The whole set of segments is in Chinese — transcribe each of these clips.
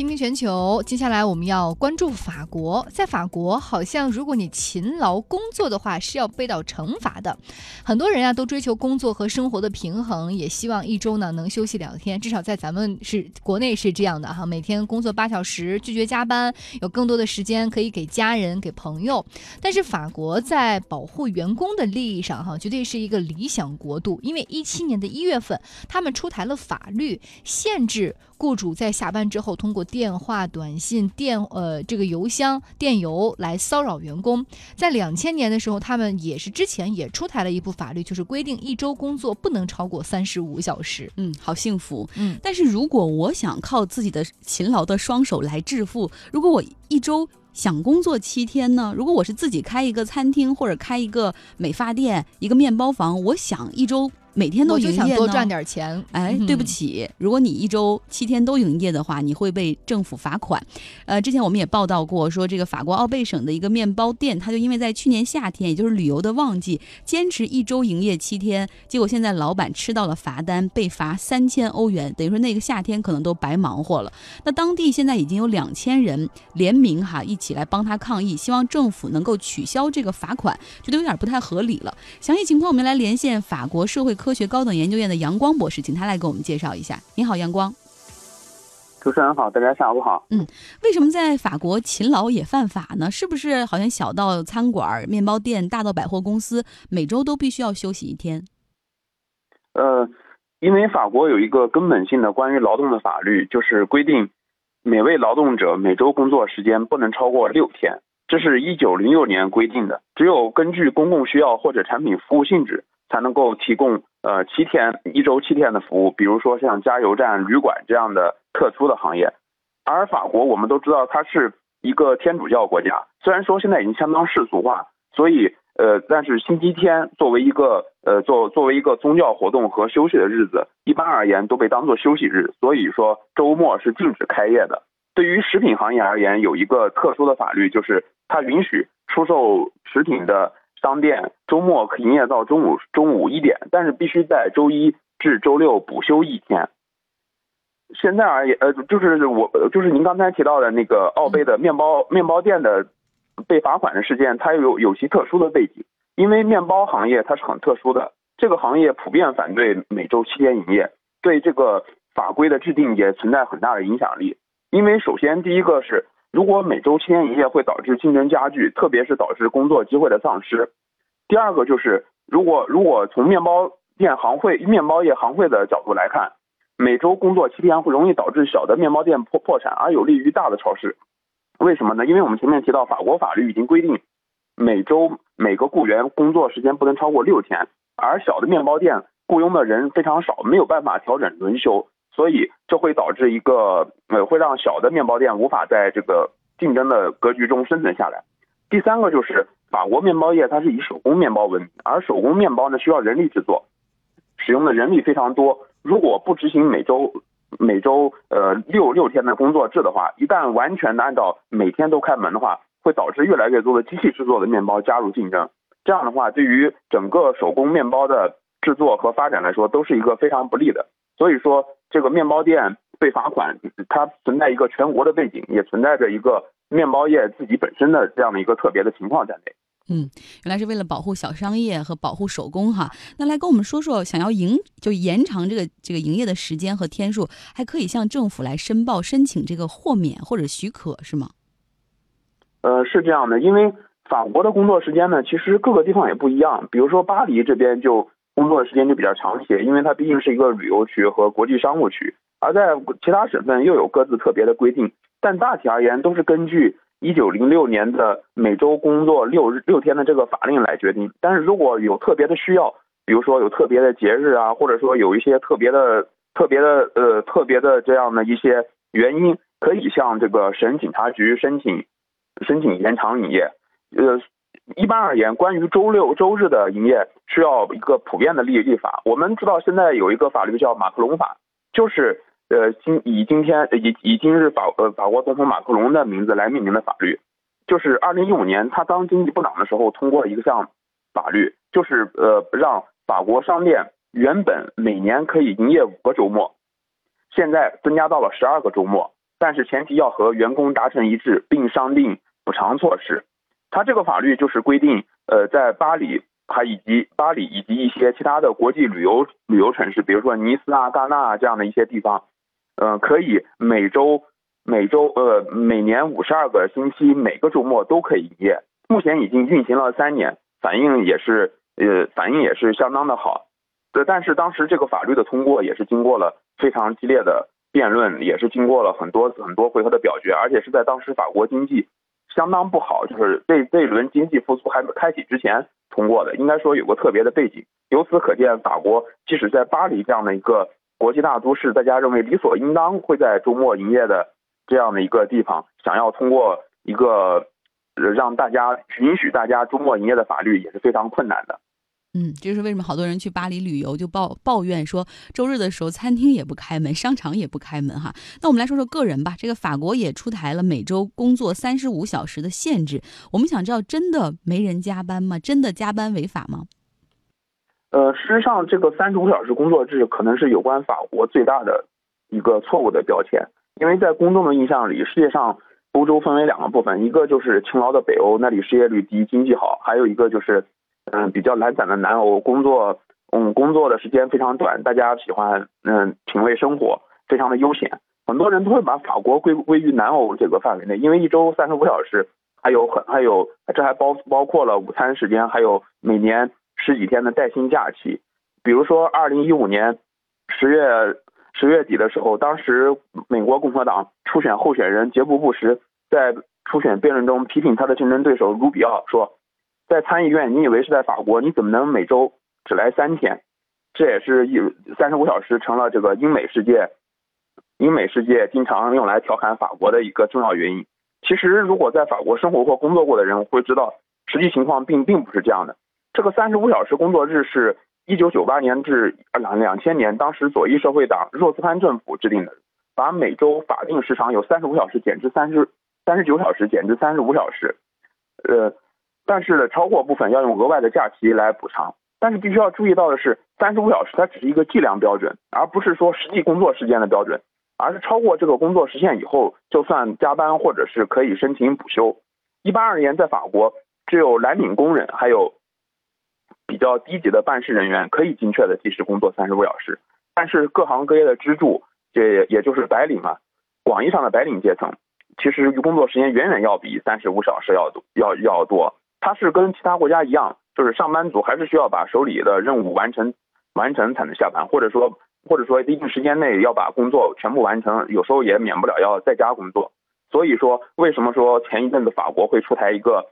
听听全球，接下来我们要关注法国。在法国，好像如果你勤劳工作的话，是要被到惩罚的。很多人啊，都追求工作和生活的平衡，也希望一周呢能休息两天。至少在咱们是国内是这样的哈，每天工作八小时，拒绝加班，有更多的时间可以给家人、给朋友。但是法国在保护员工的利益上哈，绝对是一个理想国度。因为一七年的一月份，他们出台了法律，限制雇主在下班之后通过电话、短信、电呃这个邮箱、电邮来骚扰员工，在两千年的时候，他们也是之前也出台了一部法律，就是规定一周工作不能超过三十五小时。嗯，好幸福。嗯，但是如果我想靠自己的勤劳的双手来致富，如果我一周想工作七天呢？如果我是自己开一个餐厅或者开一个美发店、一个面包房，我想一周。每天都营业多赚点钱。哎，对不起，如果你一周七天都营业的话，你会被政府罚款。呃，之前我们也报道过，说这个法国奥贝省的一个面包店，他就因为在去年夏天，也就是旅游的旺季，坚持一周营业七天，结果现在老板吃到了罚单，被罚三千欧元，等于说那个夏天可能都白忙活了。那当地现在已经有两千人联名哈，一起来帮他抗议，希望政府能够取消这个罚款，觉得有点不太合理了。详细情况我们来连线法国社会。科学高等研究院的杨光博士，请他来给我们介绍一下。你好，杨光。主持人好，大家下午好。嗯，为什么在法国勤劳也犯法呢？是不是好像小到餐馆、面包店，大到百货公司，每周都必须要休息一天？呃，因为法国有一个根本性的关于劳动的法律，就是规定每位劳动者每周工作时间不能超过六天。这是一九零六年规定的，只有根据公共需要或者产品服务性质。才能够提供呃七天一周七天的服务，比如说像加油站、旅馆这样的特殊的行业。而法国我们都知道它是一个天主教国家，虽然说现在已经相当世俗化，所以呃但是星期天作为一个呃作作为一个宗教活动和休息的日子，一般而言都被当作休息日，所以说周末是禁止开业的。对于食品行业而言，有一个特殊的法律，就是它允许出售食品的。商店周末可营业到中午中午一点，但是必须在周一至周六补休一天。现在而言，呃，就是我就是您刚才提到的那个奥贝的面包面包店的被罚款的事件，它有有其特殊的背景，因为面包行业它是很特殊的，这个行业普遍反对每周七天营业，对这个法规的制定也存在很大的影响力。因为首先第一个是。如果每周七天营业会导致竞争加剧，特别是导致工作机会的丧失。第二个就是，如果如果从面包店行会、面包业行会的角度来看，每周工作七天会容易导致小的面包店破破产，而有利于大的超市。为什么呢？因为我们前面提到，法国法律已经规定，每周每个雇员工作时间不能超过六天，而小的面包店雇佣的人非常少，没有办法调整轮休。所以这会导致一个呃，会让小的面包店无法在这个竞争的格局中生存下来。第三个就是法国面包业它是以手工面包闻名，而手工面包呢需要人力制作，使用的人力非常多。如果不执行每周每周呃六六天的工作制的话，一旦完全的按照每天都开门的话，会导致越来越多的机器制作的面包加入竞争。这样的话，对于整个手工面包的制作和发展来说，都是一个非常不利的。所以说。这个面包店被罚款，它存在一个全国的背景，也存在着一个面包业自己本身的这样的一个特别的情况在内。嗯，原来是为了保护小商业和保护手工哈。那来跟我们说说，想要营就延长这个这个营业的时间和天数，还可以向政府来申报申请这个豁免或者许可是吗？呃，是这样的，因为法国的工作时间呢，其实各个地方也不一样。比如说巴黎这边就。工作的时间就比较长一些，因为它毕竟是一个旅游区和国际商务区，而在其他省份又有各自特别的规定。但大体而言，都是根据一九零六年的每周工作六日六天的这个法令来决定。但是如果有特别的需要，比如说有特别的节日啊，或者说有一些特别的、特别的呃特别的这样的一些原因，可以向这个省警察局申请申请延长营业。呃。一般而言，关于周六周日的营业需要一个普遍的立立法。我们知道现在有一个法律叫马克龙法，就是呃今以今天以以今日法呃法国总统马克龙的名字来命名的法律，就是二零一五年他当经济部长的时候通过了一个项法律，就是呃让法国商店原本每年可以营业五个周末，现在增加到了十二个周末，但是前提要和员工达成一致，并商定补偿措施。它这个法律就是规定，呃，在巴黎还以及巴黎以及一些其他的国际旅游旅游城市，比如说尼斯啊、戛纳啊这样的一些地方，呃，可以每周每周呃每年五十二个星期每个周末都可以营业。目前已经运行了三年，反应也是呃反应也是相当的好。呃，但是当时这个法律的通过也是经过了非常激烈的辩论，也是经过了很多很多回合的表决，而且是在当时法国经济。相当不好，就是这这一轮经济复苏还没开启之前通过的，应该说有个特别的背景。由此可见，法国即使在巴黎这样的一个国际大都市，大家认为理所应当会在周末营业的这样的一个地方，想要通过一个让大家允许大家周末营业的法律，也是非常困难的。嗯，这是为什么好多人去巴黎旅游就抱抱怨说，周日的时候餐厅也不开门，商场也不开门哈。那我们来说说个人吧，这个法国也出台了每周工作三十五小时的限制。我们想知道，真的没人加班吗？真的加班违法吗？呃，事实上，这个三十五小时工作制可能是有关法国最大的一个错误的标签，因为在公众的印象里，世界上欧洲分为两个部分，一个就是勤劳的北欧，那里失业率低，经济好；还有一个就是。嗯，比较懒散的南欧，工作，嗯，工作的时间非常短，大家喜欢，嗯，品味生活，非常的悠闲。很多人都会把法国归归于南欧这个范围内，因为一周三十五小时，还有很还有，这还包包括了午餐时间，还有每年十几天的带薪假期。比如说，二零一五年十月十月底的时候，当时美国共和党初选候选人杰布·布什在初选辩论中批评他的竞争对手卢比奥说。在参议院，你以为是在法国？你怎么能每周只来三天？这也是一三十五小时成了这个英美世界，英美世界经常用来调侃法国的一个重要原因。其实，如果在法国生活或工作过的人会知道，实际情况并并不是这样的。这个三十五小时工作日是一九九八年至两两千年，当时左翼社会党若斯潘政府制定的，把每周法定时长由三十五小时减至三十三十九小时，减至三十五小时。呃。但是呢，超过部分要用额外的假期来补偿。但是必须要注意到的是，三十五小时它只是一个计量标准，而不是说实际工作时间的标准，而是超过这个工作时限以后，就算加班或者是可以申请补休。一般而言，在法国，只有蓝领工人还有比较低级的办事人员可以精确的计时工作三十五小时。但是各行各业的支柱，这也就是白领嘛，广义上的白领阶层，其实工作时间远远要比三十五小时要多，要要多。它是跟其他国家一样，就是上班族还是需要把手里的任务完成，完成才能下班，或者说或者说一定时间内要把工作全部完成，有时候也免不了要在家工作。所以说，为什么说前一阵子法国会出台一个，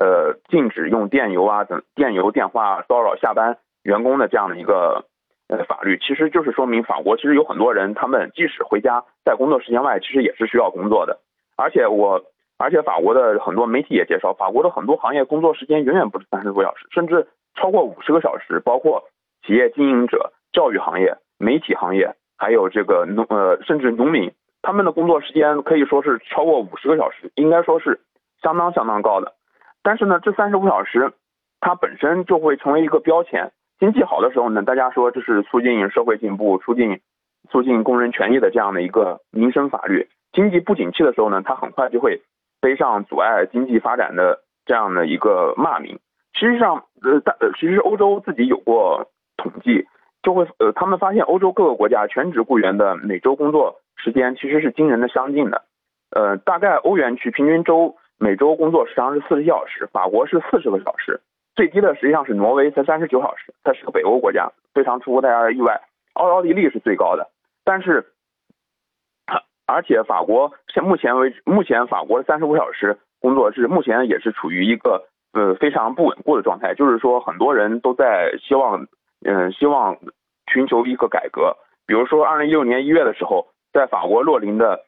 呃，禁止用电邮啊等电邮电话骚扰下班员工的这样的一个呃法律，其实就是说明法国其实有很多人，他们即使回家在工作时间外，其实也是需要工作的，而且我。而且法国的很多媒体也介绍，法国的很多行业工作时间远远不止三十多小时，甚至超过五十个小时。包括企业经营者、教育行业、媒体行业，还有这个农呃，甚至农民，他们的工作时间可以说是超过五十个小时，应该说是相当相当高的。但是呢，这三十五小时它本身就会成为一个标签。经济好的时候呢，大家说这是促进社会进步、促进促进工人权益的这样的一个民生法律。经济不景气的时候呢，它很快就会。背上阻碍经济发展的这样的一个骂名，实际上，呃，大，其实欧洲自己有过统计，就会，呃，他们发现欧洲各个国家全职雇员的每周工作时间其实是惊人的相近的，呃，大概欧元区平均周每周工作时长是四十小时，法国是四十个小时，最低的实际上是挪威才三十九小时，它是个北欧国家，非常出乎大家的意外，奥奥地利是最高的，但是。而且法国现目前为止，目前法国三十五小时工作制目前也是处于一个呃非常不稳固的状态，就是说很多人都在希望，嗯，希望寻求一个改革。比如说，二零一六年一月的时候，在法国洛林的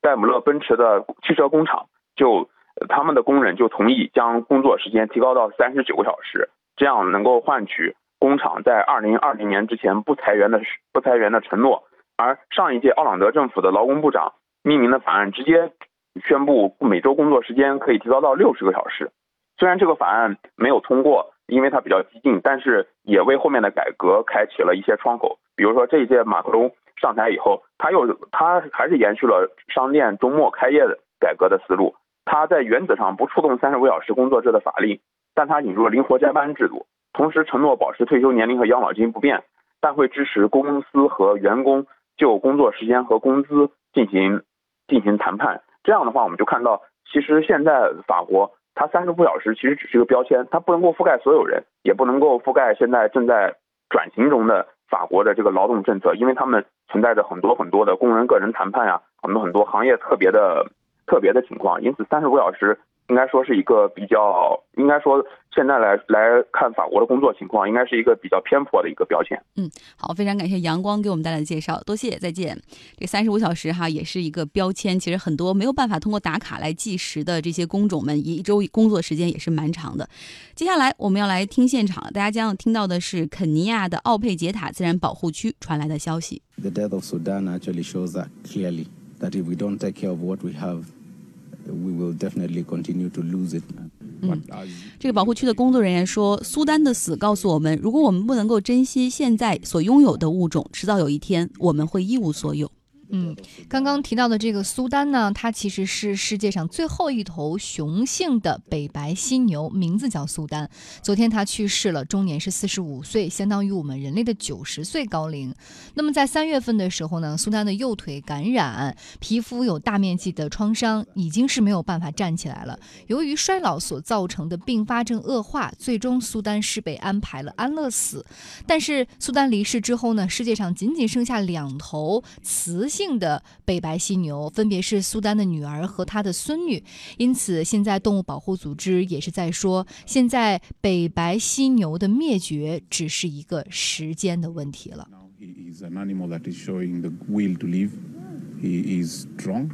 戴姆勒奔驰的汽车工厂，就他们的工人就同意将工作时间提高到三十九个小时，这样能够换取工厂在二零二零年之前不裁员的不裁员的承诺。而上一届奥朗德政府的劳工部长命名的法案直接宣布每周工作时间可以提高到六十个小时。虽然这个法案没有通过，因为它比较激进，但是也为后面的改革开启了一些窗口。比如说这一届马克龙上台以后，他又他还是延续了商店周末开业的改革的思路。他在原则上不触动三十五小时工作制的法令，但他引入了灵活加班制度，同时承诺保持退休年龄和养老金不变，但会支持公司和员工就工作时间和工资进行进行谈判。这样的话，我们就看到，其实现在法国它三十五小时其实只是一个标签，它不能够覆盖所有人，也不能够覆盖现在正在转型中的。法国的这个劳动政策，因为他们存在着很多很多的工人个人谈判呀，很多很多行业特别的特别的情况，因此三十五小时。应该说是一个比较，应该说现在来来看法国的工作情况，应该是一个比较偏颇的一个标签。嗯，好，非常感谢阳光给我们带来的介绍，多谢，再见。这三十五小时哈也是一个标签，其实很多没有办法通过打卡来计时的这些工种们，一周工作时间也是蛮长的。接下来我们要来听现场了，大家将要听到的是肯尼亚的奥佩杰塔自然保护区传来的消息。The death of Sudan actually shows that clearly that if we don't take care of what we have. we will definitely continue to lose it. 嗯，这个保护区的工作人员说，苏丹的死告诉我们，如果我们不能够珍惜现在所拥有的物种，迟早有一天我们会一无所有。嗯，刚刚提到的这个苏丹呢，它其实是世界上最后一头雄性的北白犀牛，名字叫苏丹。昨天它去世了，终年是四十五岁，相当于我们人类的九十岁高龄。那么在三月份的时候呢，苏丹的右腿感染，皮肤有大面积的创伤，已经是没有办法站起来了。由于衰老所造成的并发症恶化，最终苏丹是被安排了安乐死。但是苏丹离世之后呢，世界上仅仅剩下两头雌。性性的北白犀牛分别是苏丹的女儿和她的孙女，因此现在动物保护组织也是在说，现在北白犀牛的灭绝只是一个时间的问题了。He is an animal that is showing the will to live. He is strong.